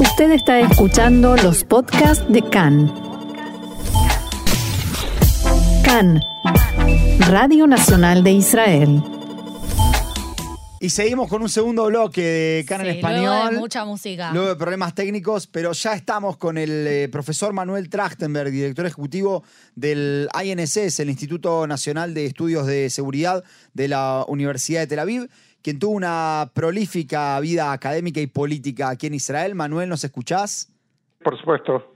Usted está escuchando los podcasts de CAN. CAN, Radio Nacional de Israel. Y seguimos con un segundo bloque de CAN en español. Luego de mucha música. Luego de problemas técnicos, pero ya estamos con el eh, profesor Manuel Trachtenberg, director ejecutivo del INSS, el Instituto Nacional de Estudios de Seguridad de la Universidad de Tel Aviv, quien tuvo una prolífica vida académica y política aquí en Israel. Manuel, ¿nos escuchás? Por supuesto.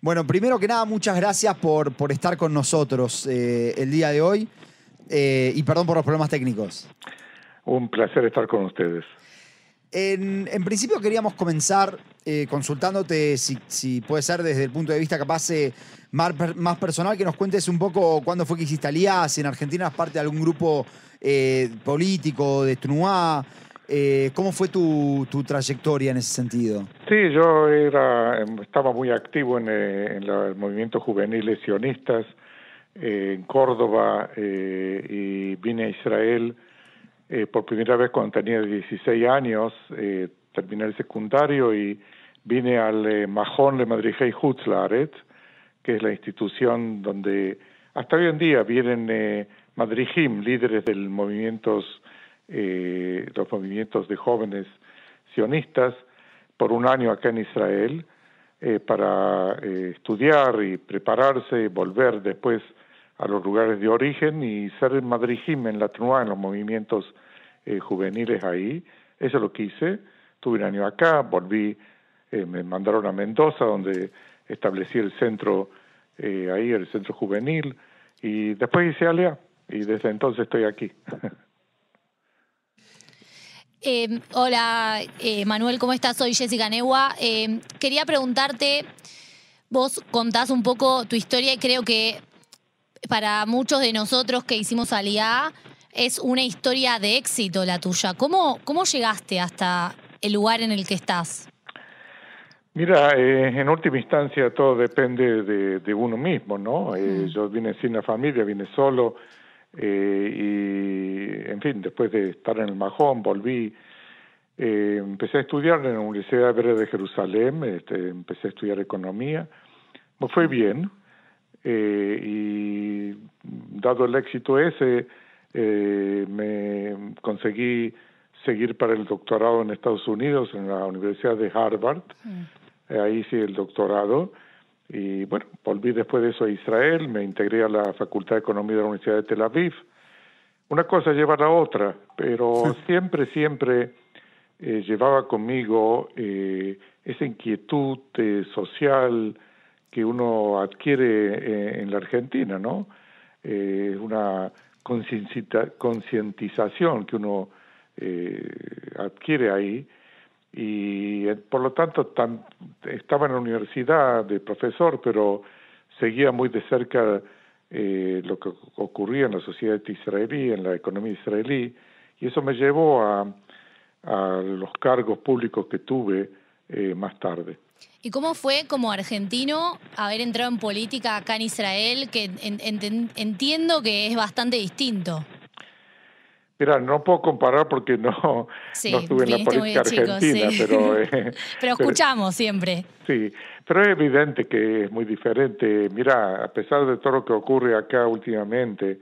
Bueno, primero que nada, muchas gracias por, por estar con nosotros eh, el día de hoy eh, y perdón por los problemas técnicos. Un placer estar con ustedes. En, en principio queríamos comenzar eh, consultándote, si, si puede ser desde el punto de vista capaz más, más personal, que nos cuentes un poco cuándo fue que hiciste Aliás, si en Argentina eras parte de algún grupo eh, político, de Truá, eh, ¿cómo fue tu, tu trayectoria en ese sentido? Sí, yo era, em, estaba muy activo en, eh, en la- el movimiento juvenil sionistas en Córdoba y vine a Israel por primera vez cuando tenía 16 años, terminé el secundario y vine al Mahon de Madrijei Hutzlaret, que es la institución donde hasta hoy en día vienen madrijim, líderes del movimientos, eh, los movimientos de jóvenes sionistas, por un año acá en Israel, eh, para eh, estudiar y prepararse, y volver después a los lugares de origen y ser madrijim en la Trua, en los movimientos juveniles ahí. Eso lo quise. Tuve un año acá, volví, me mandaron a Mendoza, donde establecí el centro ahí, el centro juvenil, y después hice ALEA, y desde entonces estoy aquí. Eh, hola, eh, Manuel, ¿cómo estás? Soy Jessica Neua. Eh, quería preguntarte, vos contás un poco tu historia y creo que para muchos de nosotros que hicimos Aliá es una historia de éxito la tuya. ¿Cómo, cómo llegaste hasta el lugar en el que estás? Mira, eh, en última instancia todo depende de, de uno mismo, ¿no? Eh, Yo vine sin la familia, vine solo eh, y, en fin, después de estar en el Majón, volví, eh, empecé a estudiar en la Universidad Hebrea de Jerusalén, este, empecé a estudiar economía, me fue bien eh, y dado el éxito ese, eh, me conseguí seguir para el doctorado en Estados Unidos, en la Universidad de Harvard. Eh, ahí hice el doctorado y bueno, volví después de eso a Israel, me integré a la Facultad de Economía de la Universidad de Tel Aviv. Una cosa lleva a la otra, pero siempre, siempre eh, llevaba conmigo eh, esa inquietud eh, social que uno adquiere eh, en la Argentina, ¿no? Una concientización que uno adquiere ahí y eh, por lo tanto tam- estaba en la universidad de profesor, pero seguía muy de cerca eh, lo que ocurría en la sociedad israelí, en la economía israelí, y eso me llevó a, a los cargos públicos que tuve eh, más tarde. ¿Y cómo fue como argentino haber entrado en política acá en Israel, que en- enten- entiendo que es bastante distinto? Mira, no puedo comparar porque no, Sí, no estuve en la política chico, argentina, sí. pero... eh, Pero escuchamos siempre. Sí, pero es evidente que es muy diferente. Mira, a pesar de todo lo que ocurre acá últimamente,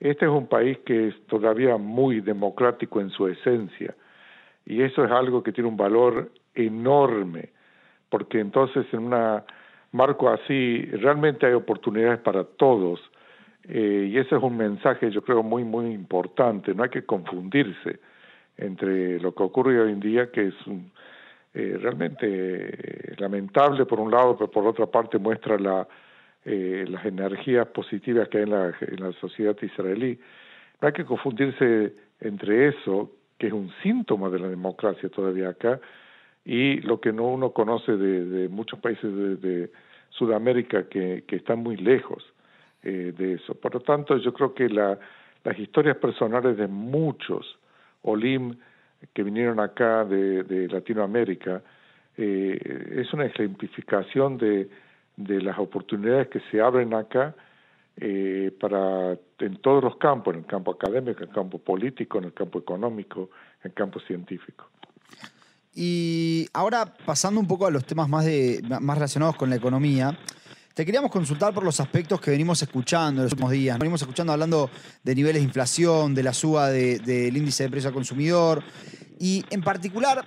este es un país que es todavía muy democrático en su esencia. Y eso es algo que tiene un valor enorme, porque entonces en un marco así realmente hay oportunidades para todos. Eh, y ese es un mensaje, yo creo, muy, muy importante. No hay que confundirse entre lo que ocurre hoy en día, que es un, eh, realmente eh, lamentable por un lado, pero por otra parte muestra la, eh, las energías positivas que hay en la, en la sociedad israelí. No hay que confundirse entre eso, que es un síntoma de la democracia todavía acá, y lo que no uno conoce de, de muchos países de, de Sudamérica que, que están muy lejos eh, de eso. Por lo tanto, yo creo que la, las historias personales de muchos Olim que vinieron acá de, Latinoamérica eh, es una ejemplificación de, de las oportunidades que se abren acá eh, para en todos los campos, en el campo académico, en el campo político, en el campo económico, en el campo científico. Y ahora pasando un poco a los temas más, de, más relacionados con la economía, te queríamos consultar por los aspectos que venimos escuchando en los últimos días. Venimos escuchando hablando de niveles de inflación, de la suba del índice de precio al consumidor y en particular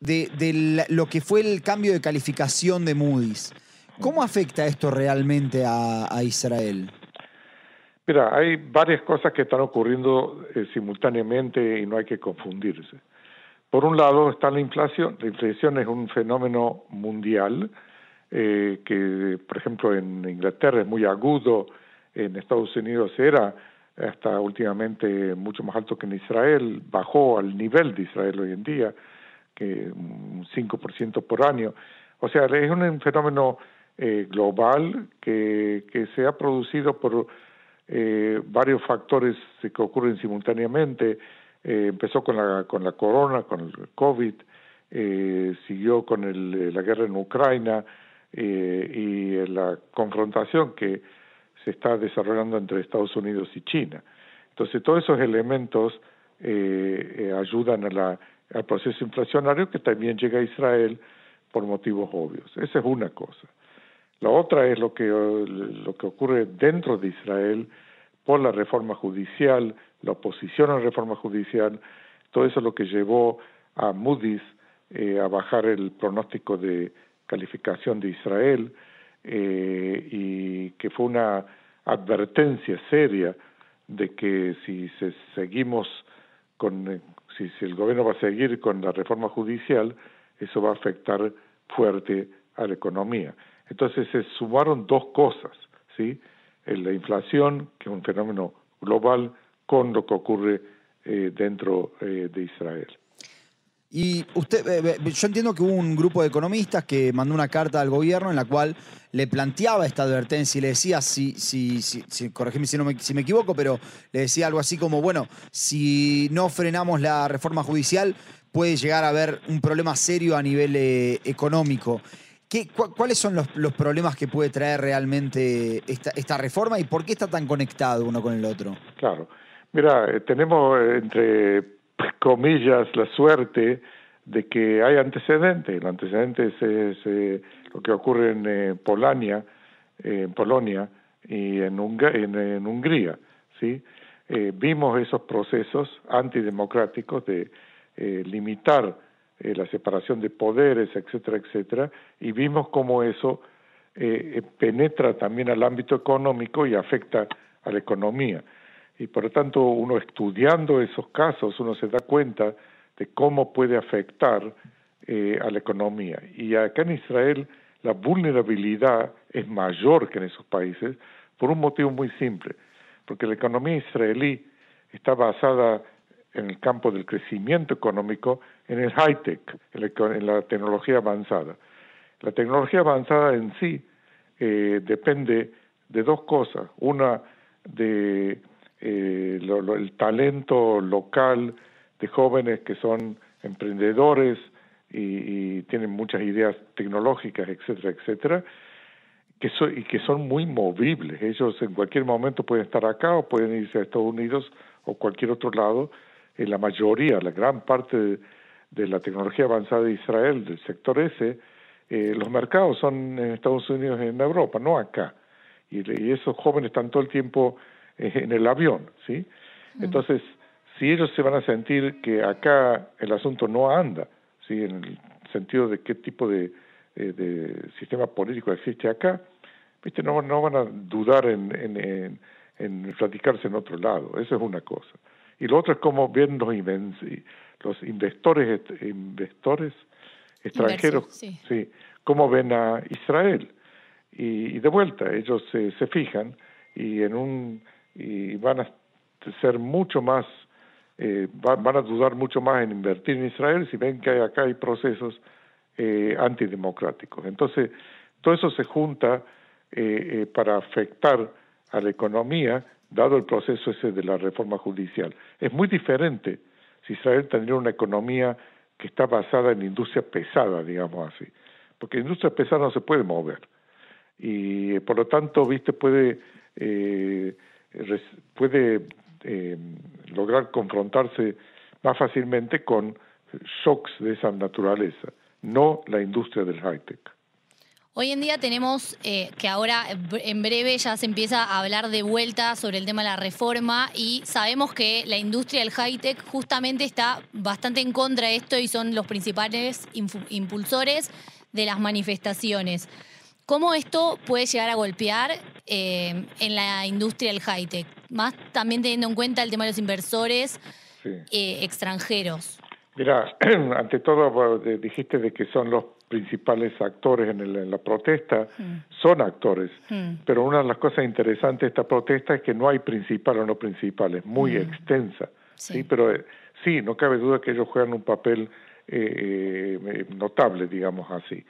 de, lo que fue el cambio de calificación de Moody's. ¿Cómo afecta esto realmente a, Israel? Mira, hay varias cosas que están ocurriendo eh, simultáneamente y no hay que confundirse. Por un lado está la inflación. La inflación es un fenómeno mundial eh, que, por ejemplo, en Inglaterra es muy agudo, en Estados Unidos era hasta últimamente mucho más alto que en Israel, bajó al nivel de Israel hoy en día, que un 5% por año. O sea, es un fenómeno eh, global que, que se ha producido por eh, varios factores que ocurren simultáneamente. Eh, empezó con la, con la corona, con el COVID, eh, siguió con el, la guerra en Ucrania y la confrontación que se está desarrollando entre Estados Unidos y China. Entonces, todos esos elementos ayudan a la, al proceso inflacionario que también llega a Israel por motivos obvios. Esa es una cosa. La otra es lo que, lo que ocurre dentro de Israel por la reforma judicial, la oposición a la reforma judicial, todo eso es lo que llevó a Moody's eh, a bajar el pronóstico de calificación de Israel eh, y que fue una advertencia seria de que si se, seguimos con si, si el gobierno va a seguir con la reforma judicial eso va a afectar fuerte a la economía entonces se sumaron dos cosas, ¿sí? La inflación, que es un fenómeno global, con lo que ocurre eh, dentro eh, de Israel. Y usted, eh, yo entiendo que hubo un grupo de economistas que mandó una carta al gobierno en la cual le planteaba esta advertencia y le decía, si, si, si, si corregime si, no me, si me equivoco, pero le decía algo así como, bueno, si no frenamos la reforma judicial, puede llegar a haber un problema serio a nivel económico. ¿Cuáles son los, problemas que puede traer realmente esta, esta reforma y por qué está tan conectado uno con el otro? Claro. Mira, eh, tenemos eh, entre comillas la suerte de que hay antecedentes. El antecedente es, eh, lo que ocurre en Polonia, en Polonia y en, en, Hungría. ¿sí? vimos esos procesos antidemocráticos de limitar eh, la separación de poderes, etcétera, etcétera, y vimos cómo eso eh, eh, penetra también al ámbito económico y afecta a la economía. Y por lo tanto, uno estudiando esos casos, uno se da cuenta de cómo puede afectar a la economía. Y acá en Israel la vulnerabilidad es mayor que en esos países por un motivo muy simple, porque la economía israelí está basada en el campo del crecimiento económico en el high-tech, en, la tecnología avanzada. La tecnología avanzada en sí eh, depende de dos cosas. Una, de eh, el talento local de jóvenes que son emprendedores y, tienen muchas ideas tecnológicas, etcétera, etcétera, que y que son muy movibles. Ellos en cualquier momento pueden estar acá o pueden irse a Estados Unidos o cualquier otro lado en la mayoría, la gran parte de, la tecnología avanzada de Israel, del sector ese, eh, los mercados son en Estados Unidos y en Europa, no acá. Y, esos jóvenes están todo el tiempo eh, en el avión, ¿sí? Mm. Entonces, si ellos se van a sentir que acá el asunto no anda, ¿sí? En el sentido de qué tipo de, eh, de sistema político existe acá, ¿viste? No, no van a dudar en, en, en, en platicarse en otro lado, eso es una cosa. Y lo otro es cómo ven los, los inversores, inversores extranjeros, sí. cómo ven a Israel. Y, de vuelta, ellos se, se fijan y, en un, y van a ser mucho más, eh, van, a dudar mucho más en invertir en Israel si ven que hay, acá hay procesos eh, antidemocráticos. Entonces, todo eso se junta eh, eh para afectar a la economía dado el proceso ese de la reforma judicial. Es muy diferente si Israel tendría una economía que está basada en industria pesada, digamos así, porque industria pesada no se puede mover y por lo tanto, viste, puede eh, puede eh, lograr confrontarse más fácilmente con shocks de esa naturaleza, no la industria del high-tech. Hoy en día tenemos eh, que ahora en breve ya se empieza a hablar de vuelta sobre el tema de la reforma y sabemos que la industria del high-tech justamente está bastante en contra de esto y son los principales impulsores de las manifestaciones. ¿Cómo esto puede llegar a golpear eh, en la industria del high-tech? Más también teniendo en cuenta el tema de los inversores eh, extranjeros. Mira, ante todo dijiste de que son los principales actores en, la protesta, mm. son actores, mm. pero una de las cosas interesantes de esta protesta es que no hay principal o no principal, es muy mm. extensa, sí. Pero eh, sí, no cabe duda que ellos juegan un papel eh, eh, notable, digamos así.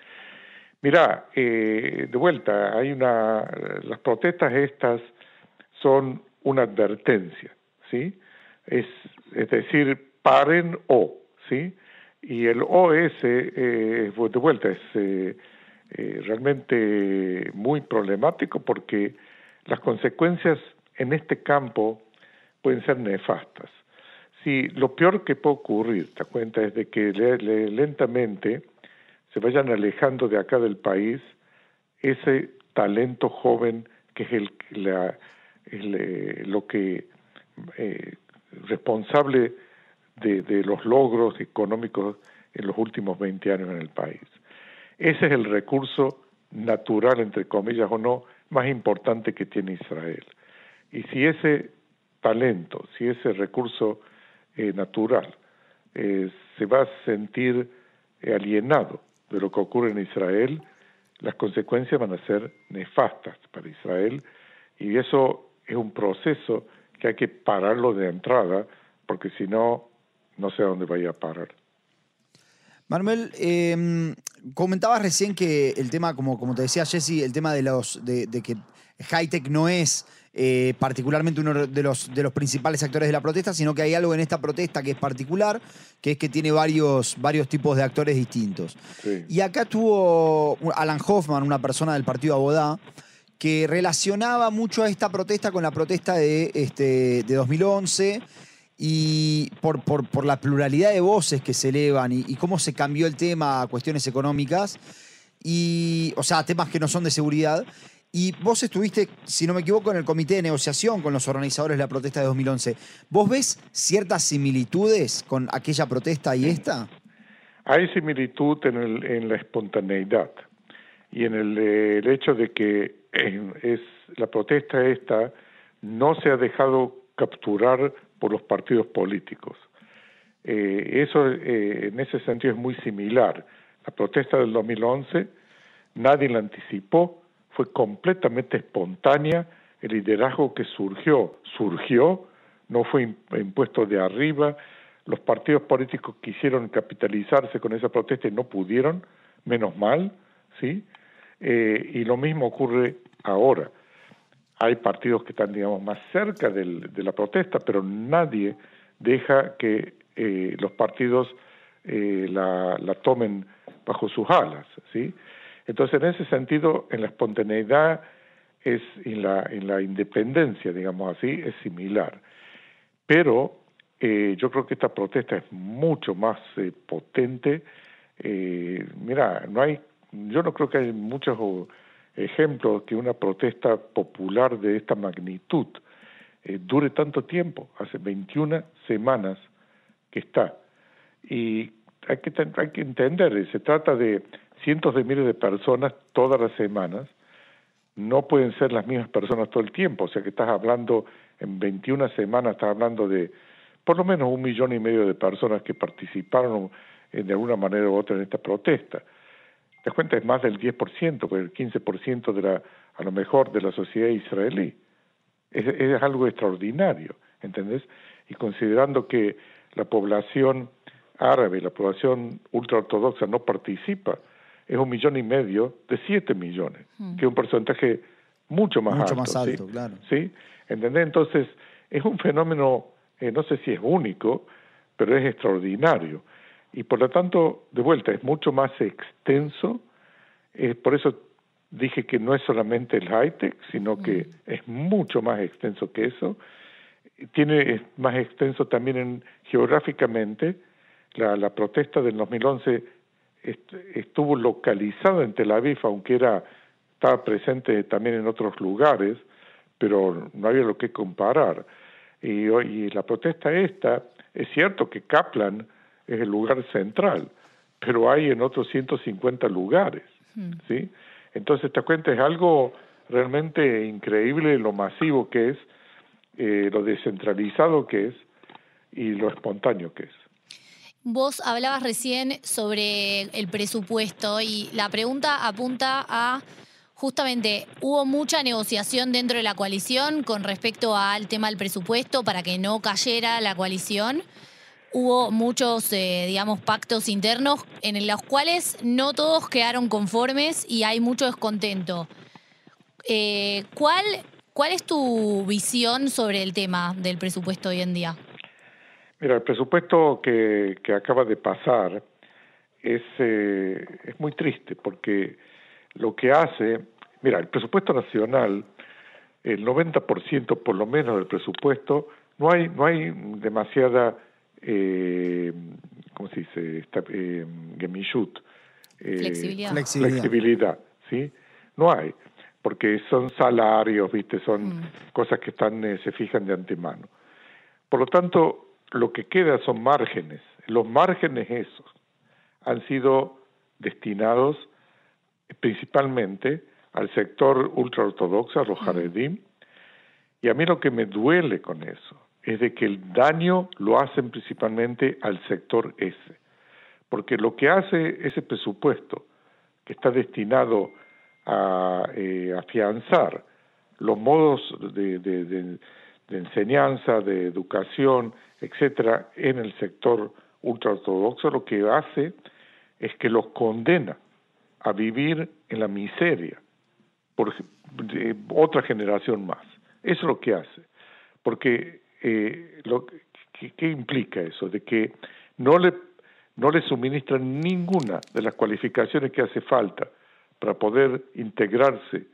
Mira, de vuelta, hay una, las protestas estas son una advertencia, ¿sí? Es, decir, paren o, ¿sí? Y el OS, eh, de vuelta, es eh, eh, realmente muy problemático porque las consecuencias en este campo pueden ser nefastas. Si lo peor que puede ocurrir, te cuenta, es de que lentamente se vayan alejando de acá del país ese talento joven que es el, la, lo que responsable de, los logros económicos en los últimos 20 años en el país. Ese es el recurso natural, entre comillas o no, más importante que tiene Israel. Y si ese talento, si ese recurso eh, natural eh, se va a sentir eh, alienado de lo que ocurre en Israel, las consecuencias van a ser nefastas para Israel y eso es un proceso que hay que pararlo de entrada porque si no no sé a dónde vaya a parar. Manuel, em, comentabas recién que el tema, como, como te decía Jesse, el tema de, los, de, que Hightech no es eh, particularmente uno de los, de los principales actores de la protesta, sino que hay algo en esta protesta que es particular, que es que tiene varios, varios tipos de actores distintos. Y acá tuvo Alan Hoffman, una persona del partido Abodá, que relacionaba mucho a esta protesta con la protesta de, este, de 2011 y por, por, la pluralidad de voces que se elevan y, cómo se cambió el tema a cuestiones económicas, y, o sea, temas que no son de seguridad. Y vos estuviste, si no me equivoco, en el comité de negociación con los organizadores de la protesta de 2011. ¿Vos ves ciertas similitudes con aquella protesta y esta? Hay similitud en la espontaneidad y en el, el hecho de que es, la protesta esta no se ha dejado capturar por los partidos políticos. Eh, eso eh, en ese sentido es muy similar. La protesta del 2011 nadie la anticipó, fue completamente espontánea, el liderazgo que surgió, surgió, no fue impuesto de arriba, los partidos políticos quisieron capitalizarse con esa protesta y no pudieron, menos mal, ¿sí? Eh, y lo mismo ocurre ahora hay partidos que están, digamos, más cerca del, de la protesta, pero nadie deja que eh, los partidos eh, la, tomen bajo sus alas, ¿sí? Entonces, en ese sentido, en la espontaneidad es, en la, en la independencia, digamos así, es similar. Pero eh, yo creo que esta protesta es mucho más eh, potente. Eh, mira, no hay, yo no creo que hay muchos ejemplo que una protesta popular de esta magnitud eh, dure tanto tiempo, hace 21 semanas que está. Y hay que, hay que entender, se trata de cientos de miles de personas todas las semanas, no pueden ser las mismas personas todo el tiempo, o sea que estás hablando, en 21 semanas estás hablando de por lo menos un millón y medio de personas que participaron de alguna manera u otra en esta protesta te das cuenta, es más del 10%, porque el 15% de la, a lo mejor de la sociedad israelí. Es, es algo extraordinario, ¿entendés? Y considerando que la población árabe, la población ultraortodoxa no participa, es un millón y medio de siete millones, hmm. que es un porcentaje mucho más mucho alto. más alto, claro. ¿Sí? ¿Entendés? Entonces, es un fenómeno, eh, no sé si es único, pero es extraordinario y por lo tanto, de vuelta, es mucho más extenso, eh, por eso dije que no es solamente el high-tech, sino que es mucho más extenso que eso, tiene es más extenso también en, geográficamente, la, la protesta del 2011 estuvo localizada en Tel Aviv, aunque era estaba presente también en otros lugares, pero no había lo que comparar. Y, y la protesta esta, es cierto que Kaplan es el lugar central, pero hay en otros 150 lugares. ¿sí? Entonces, te cuenta, es algo realmente increíble lo masivo que es, eh, lo descentralizado que es y lo espontáneo que es. Vos hablabas recién sobre el presupuesto y la pregunta apunta a justamente hubo mucha negociación dentro de la coalición con respecto al tema del presupuesto para que no cayera la coalición. Hubo muchos, eh, digamos, pactos internos en los cuales no todos quedaron conformes y hay mucho descontento. Eh, ¿cuál, ¿Cuál es tu visión sobre el tema del presupuesto hoy en día? Mira, el presupuesto que, acaba de pasar es, eh, es muy triste porque lo que hace, mira, el presupuesto nacional, el 90% por lo menos del presupuesto, no hay, no hay demasiada, eh, ¿cómo se dice? Esta, eh, eh, flexibilidad. flexibilidad. ¿sí? No hay, porque son salarios, ¿viste? Son mm. cosas que están, se fijan de antemano. Por lo tanto, lo que queda son márgenes. Los márgenes esos han sido destinados principalmente al sector ultraortodoxo, a los Haredim, y a mí lo que me duele con eso es de que el daño lo hacen principalmente al sector ese, porque lo que hace ese presupuesto, que está destinado a eh, afianzar los modos de, de enseñanza, de educación, etcétera, en el sector ultraortodoxo, lo que hace es que los condena a vivir en la miseria por otra generación más. Eso es lo que hace. Porque, eh, lo, ¿qué, implica eso? De que no le, no le suministran ninguna de las cualificaciones que hace falta para poder integrarse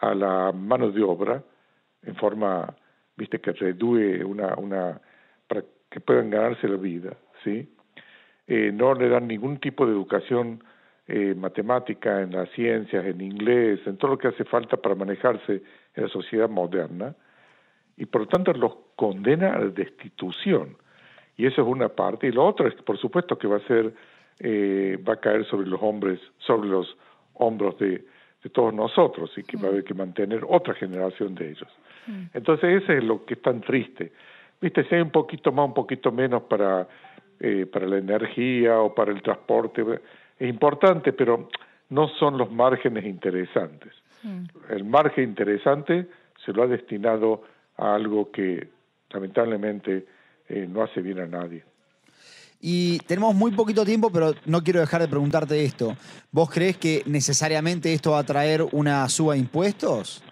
a la mano de obra en forma, viste, que reduce una, una para que puedan ganarse la vida, ¿sí? Eh, no le dan ningún tipo de educación eh, matemática, en las ciencias, en inglés, en todo lo que hace falta para manejarse en la sociedad moderna, y por lo tanto los condena a la destitución. Y eso es una parte. Y lo otro es, por supuesto, que va a ser, eh, va a caer sobre los hombres, sobre los hombros de, de todos nosotros, y que va a haber que mantener otra generación de ellos. Mm. Entonces, ese es lo que es tan triste viste, si hay un poquito más, un poquito menos para, eh, para la energía o para el transporte, es importante, pero no son los márgenes interesantes. Mm. El margen interesante se lo ha destinado a algo que lamentablemente eh, no hace bien a nadie. Y tenemos muy poquito tiempo, pero no quiero dejar de preguntarte esto. ¿Vos crees que necesariamente esto va a traer una suba de impuestos?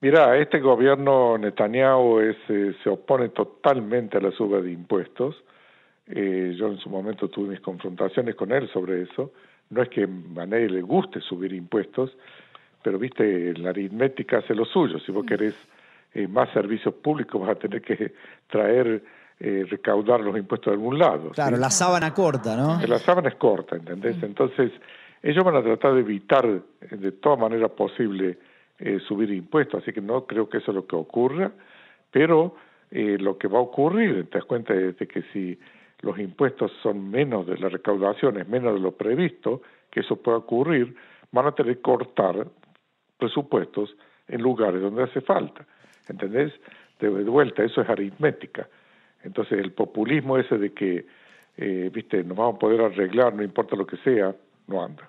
Mira, este gobierno Netanyahu es, eh, se opone totalmente a la suba de impuestos. Eh, yo en su momento tuve mis confrontaciones con él sobre eso. No es que a nadie le guste subir impuestos, pero viste, la aritmética hace lo suyo. Si vos querés eh, más servicios públicos, vas a tener que traer, recaudar los impuestos de algún lado. Claro, la sábana corta, ¿no? La sábana es corta, ¿entendés? Entonces, ellos van a tratar de evitar de toda manera posible eh, subir impuestos, así que no creo que eso es lo que ocurra, pero eh, lo que va a ocurrir, te das cuenta de, que si los impuestos son menos de las recaudaciones, menos de lo previsto, que eso pueda ocurrir, van a tener que cortar presupuestos en lugares donde hace falta. ¿Entendés? De, vuelta, eso es aritmética. Entonces, el populismo ese de que, eh, viste, nos vamos a poder arreglar, no importa lo que sea, no anda.